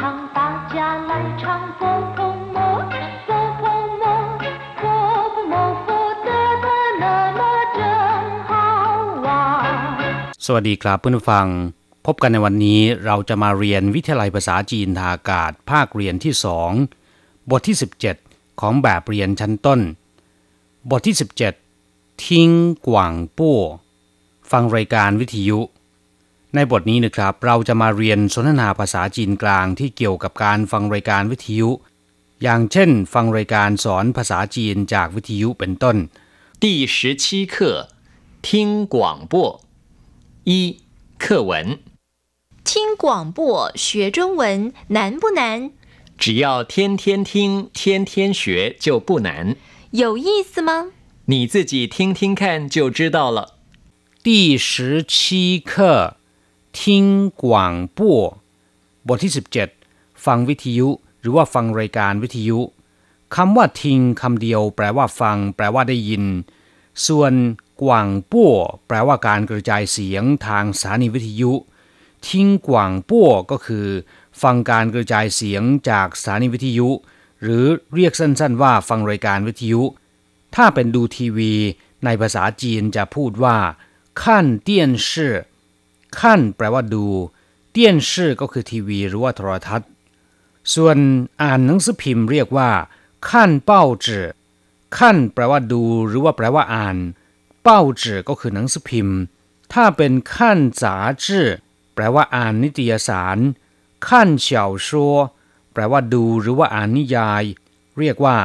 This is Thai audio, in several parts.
唱，大家来唱，佛婆摩，佛婆摩，佛婆摩，佛得得乐乐真好玩。 สวัสดีครับเพื่อนผู้ฟัง พบกันในวันนี้เราจะมาเรียนวิทยาลัยภาษาจีนทางอากาศ ภาคเรียนที่สองบทที่ 17 ของแบบเรียนชั้นต้น บทที่ 17 ทิ้งกว่างปั้วฟังรายการวิทยุ ในบทนี้นะครับ เราจะมาเรียนสนทนาภาษาจีนกลางที่เกี่ยวกับการฟังรายการวิทยุ อย่างเช่น ฟังรายการสอนภาษาจีนจากวิทยุเป็นต้น 第十七课听广播一课文，听广播学中文难不难？只要天天听，天天学就不难。有意思吗？你自己听听看就知道了。第十七课 ทิ้งกว่างปั้วบทที่ 17 ฟังวิทยุ หรือว่าฟังรายการวิทยุคำว่าทิ้งคำเดียว แปลว่าฟัง แปลว่าได้ยิน ส่วนกว่างปั้วแปลว่าการกระจายเสียงทางสถานีวิทยุ ทิ้งกว่างปั้วก็คือ ฟังการกระจายเสียงจากสถานีวิทยุ หรือเรียกสั้น ๆ ว่าฟังรายการวิทยุ ถ้าเป็นดูทีวี ในภาษาจีนจะพูดว่าขั้นเตียนชื่อ ขั้นแปลว่าดูเตี้ยนชื่อก็คือทีวีหรือว่าโทรทัศน์ ส่วนอ่านหนังสือพิมพ์เรียกว่าขั้นเป้าจื่อขั้นแปลว่าดูหรือว่าแปลว่าอ่าน เป้าจื่อก็คือหนังสือพิมพ์ ถ้าเป็นขั้นจ๋าจื่อแปลว่าอ่านนิตยสาร ขั้นเฉาชัวแปลว่าดูหรือว่าอ่านนิยาย เรียกว่า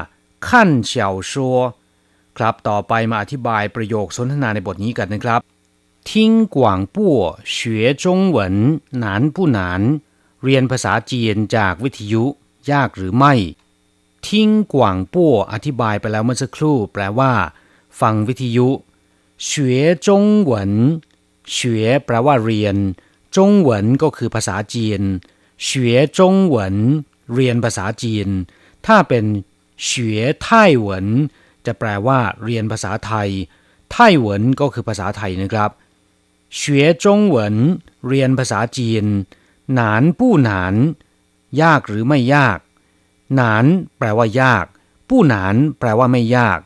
ขั้นเฉาชัวครับต่อไปมาอธิบายประโยคสนทนาในบทนี้กันนะครับ 听广播学中文难不难เรียนภาษาจีนจากวิทยุ ยากหรือไม่ทิ้งกว่างปั้วอธิบายไปแล้วเมื่อสักครู่ แปลว่า ฟังวิทยุ学中文学แปลว่าเรียน จงเหวินก็คือภาษาจีน学中文เรียนภาษาจีน ถ้าเป็น学ไต้หวันจะแปลว่า เรียนภาษาไทย ไต้หวันก็คือภาษาไทยนะครับ 学中文เรียนภาษาจีน หนานผู้หนาน ยากหรือไม่ยาก หนานแปลว่ายาก ผู้หนานแปลว่าไม่ยาก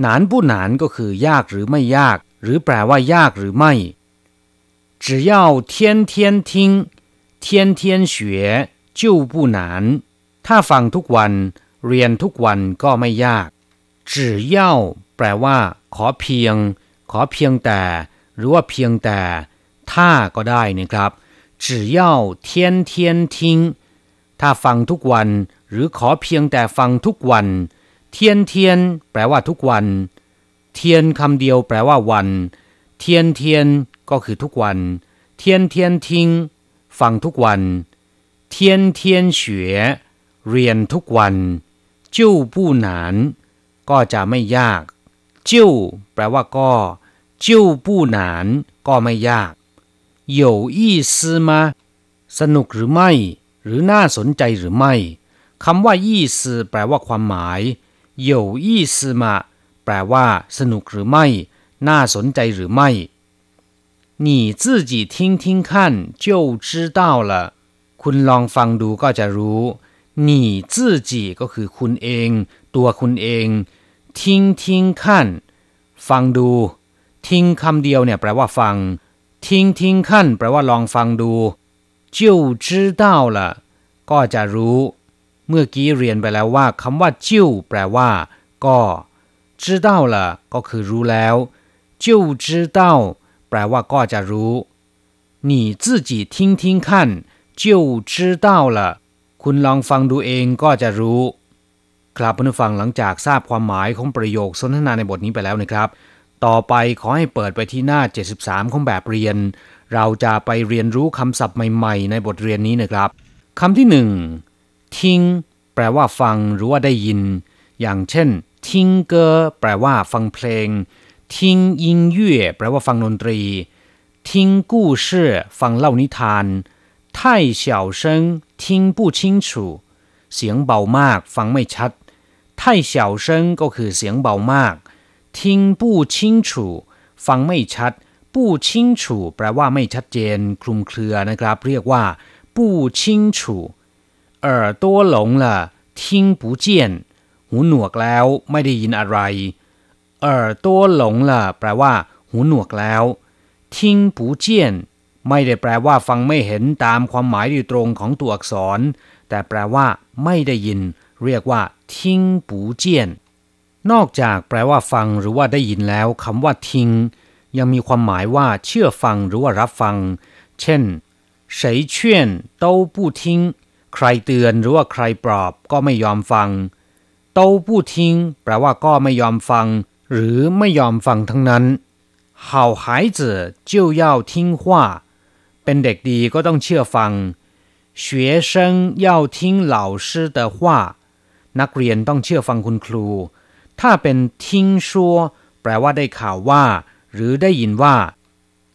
หนานผู้หนานก็คือยากหรือไม่ยาก หรือแปลว่ายากหรือไม่只要天天听天天学就不难ถ้าฟังทุกวัน เรียนทุกวันก็ไม่ยาก只要แปลว่า ขอเพียง ขอเพียงแต่ หรือว่าเพียงแต่ ถ้าก็ได้นะครับ只要天天听ถ้าฟังทุกวัน หรือขอเพียงแต่ฟังทุกวัน เทียนเทียนแปลว่าทุกวัน เทียนคำเดียวแปลว่าวัน เทียนเทียนก็คือทุกวัน เทียนเทียนทิ้งฟังทุกวัน เทียนเทียนเฉวเรียนทุกวันจิ้วผู้หนาน ก็จะไม่ยาก จิ้วแปลว่าก็ จิ้วผู้หนาน ก็ไม่ยาก有意思吗สนุกหรือไม่ หรือน่าสนใจหรือไม่คำว่ายี่สแปลว่าความหมาย有意思吗แปลว่า สนุกหรือไม่ น่าสนใจหรือไม่你自己听听看就知道了คุณลองฟังดูก็จะรู้你自己ก็คือคุณเอง ตัวคุณเอง听听看ฟังดู ทิ้งคำเดียวเนี่ยแปลว่าฟังทิ้งทิ้งขั้นแปลว่าลองฟังดู就知道了ก็จะรู้ เมื่อกี้เรียนไปแล้วว่าคำว่าจิ้วแปลว่า ก็知道了ก็คือรู้แล้ว就知道แปลว่าก็จะรู้你自己听听看就知道了คุณลองฟังดูเองก็จะรู้ ครับเพื่อนฟังหลังจากทราบความหมายของประโยคสนทนาในบทนี้ไปแล้วนะครับ ต่อไปขอให้เปิดไปที่หน้า 73 ของแบบเรียน เราจะไปเรียนรู้คำศัพท์ใหม่ๆ ในบทเรียนนี้นะครับคำที่หนึ่งทิ้งแปลว่าฟังหรือว่าได้ยิน อย่างเช่นทิ้งเกอแปลว่าฟังเพลงทิ้งยิงเย่แปลว่าฟังดนตรีทิ้งกู้ชื่อฟังเล่านิทาน太小声听不清楚เสียงเบามาก ฟังไม่ชัด太小声ก็คือเสียงเบามาก 听不清楚ฟังไม่ชัด不清楚แปลว่าไม่ชัดเจน คลุมเครือนะครับ เรียกว่า不清楚 耳朵聋了听不见หูหนวกแล้วไม่ได้ยินอะไร耳朵聋了แปลว่า หูหนวกแล้ว听不见ไม่ได้แปลว่าฟังไม่เห็นตามความหมายโดยตรงของตัวอักษร แต่แปลว่า ไม่ได้ยิน เรียกว่าทิ้งปูเจียน นอกจากแปลว่าฟังหรือว่าได้ยินแล้วคำว่าทิ้งยังมีความหมายว่า เชื่อฟังหรือว่ารับฟัง เช่น谁劝都不听ใครเตือนหรือว่าใครปลอบก็ไม่ยอมฟัง都不听แปลว่าก็ไม่ยอมฟัง หรือไม่ยอมฟังทั้งนั้น好孩子就要听话เป็นเด็กดีก็ต้องเชื่อฟัง学生要听老师的话นักเรียนต้องเชื่อฟังคุณครู ถ้าเป็นทิ้งชัวแปลว่าได้ข่าวว่า หรือได้ยินว่า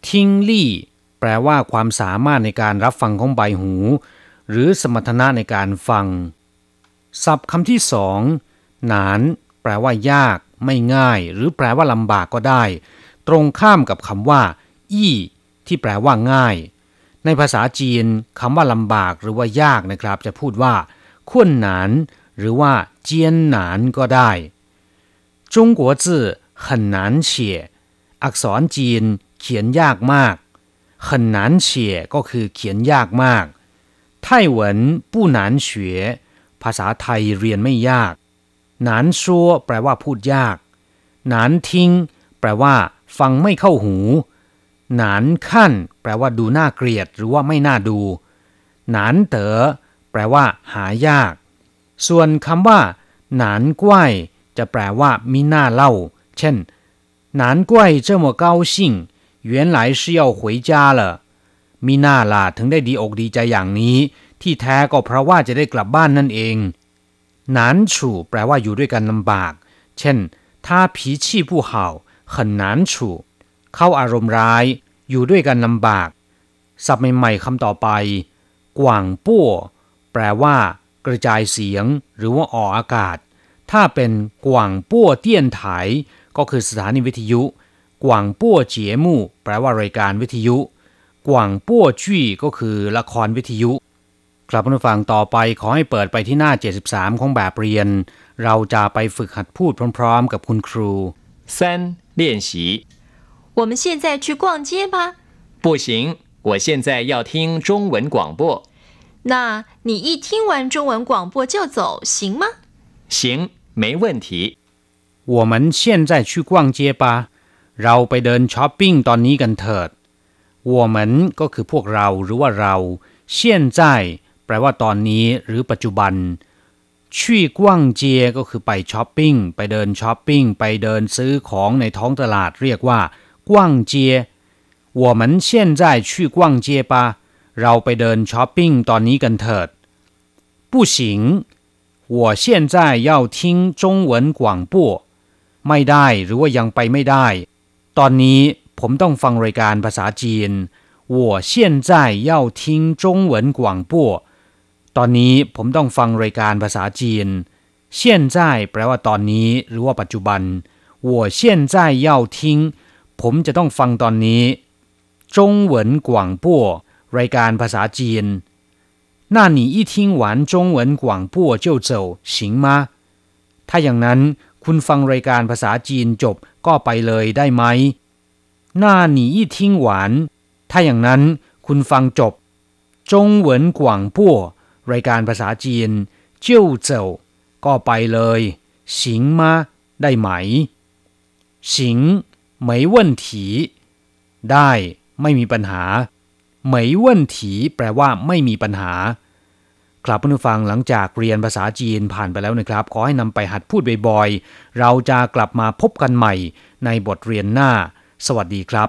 ทิ้งลี่ แปลว่าความสามารถในการรับฟังของใบหู หรือสมรรถนะในการฟัง ศัพท์คำที่สองหนาน แปลว่ายาก ไม่ง่าย หรือแปลว่าลำบากก็ได้ ตรงข้ามกับคำว่า อี้ ที่แปลว่าง่าย ในภาษาจีนคำว่าลำบากหรือว่ายากนะครับ จะพูดว่าขุ่นหนาน หรือว่าเจียนหนานก็ได้ 中国字很难写อักษรจีนเขียนยากมาก很难写ก็คือเขียนยากมากไต้หวัน不难学ภาษาไทยเรียนไม่ยากหนานชัวแปลว่าพูดยากหนานทิ้งแปลว่า ฟังไม่เข้าหูหนานขั้นแปลว่าดูน่าเกลียดหรือว่าไม่น่าดูหนานเต๋อแปลว่า หายาก ส่วนคำว่าหนานกว้าย จะแปลว่ามิน่าเล่า เช่น难怪这么高兴原来是要回家了มีน่าล่ะถึงได้ดีอกดีใจอย่างนี้ ที่แท้ก็เพราะว่าจะได้กลับบ้านนั่นเองหนานฉู่แปลว่าอยู่ด้วยกันลำบาก เช่น他脾气不好很难处เข้าอารมณ์ร้าย อยู่ด้วยกันลำบาก ศัพท์ใหม่ๆคำต่อไป กว่างปั้วแปลว่า กระจายเสียง หรือว่าออกอากาศ ถ้าเป็นกว่างปั้วเตี้ยนไถก็คือสถานีวิทยุ กว่างปั้วเจียมู่แปลว่ารายการวิทยุ กว่างปั้วจี้ก็คือละครวิทยุ กลับมาฟังต่อไปขอให้เปิดไปที่หน้า 73 ของแบบเรียน เราจะไปฝึกหัดพูดพร้อมๆ กับคุณครู 三练习我们现在去逛街吧。不行，我现在要听中文广播。那你一听完中文广播就走，行吗？行， 没问题。我们现在去逛街吧เราไปเดินช้อปปิ้งตอนนี้กันเถิด我们ก็คือพวกเราหรือว่าเรา现在แปลว่าตอนนี้หรือปัจจุบันชี่กว้างเจียก็คือไปช้อปปิ้งไปเดินช้อปปิ้งไปเดินซื้อของในท้องตลาดเรียกว่ากว้างเจีย我们现在去逛街吧เราไปเดินช้อปปิ้งตอนนี้กันเถิด不行 我现在要听中文广播ไม่ได้หรือว่ายังไปไม่ได้ ตอนนี้ผมต้องฟังรายการภาษาจีน我现在要听中文广播ตอนนี้ผมต้องฟังรายการภาษาจีน现在แปลว่าตอนนี้ หรือว่าปัจจุบัน我现在要听ผมจะต้องฟังตอนนี้中文广播รายการภาษาจีน 那你一听完中文广播就走行吗ถ้าอย่างนั้นคุณฟังรายการภาษาจีนจบก็ไปเลยได้ไหม那你一听完ถ้าอย่างนั้น คุณฟังจบ中文广播รายการภาษาจีน就走ก็ไปเลย行吗ได้ไหม行没问题ได้ไม่มีปัญหา没问题แปลว่าไม่มีปัญหา ครับผู้ฟังหลังจากเรียนภาษาจีนผ่านไปแล้วนะครับ ขอให้นำไปหัดพูดบ่อยๆ เราจะกลับมาพบกันใหม่ในบทเรียนหน้า สวัสดีครับ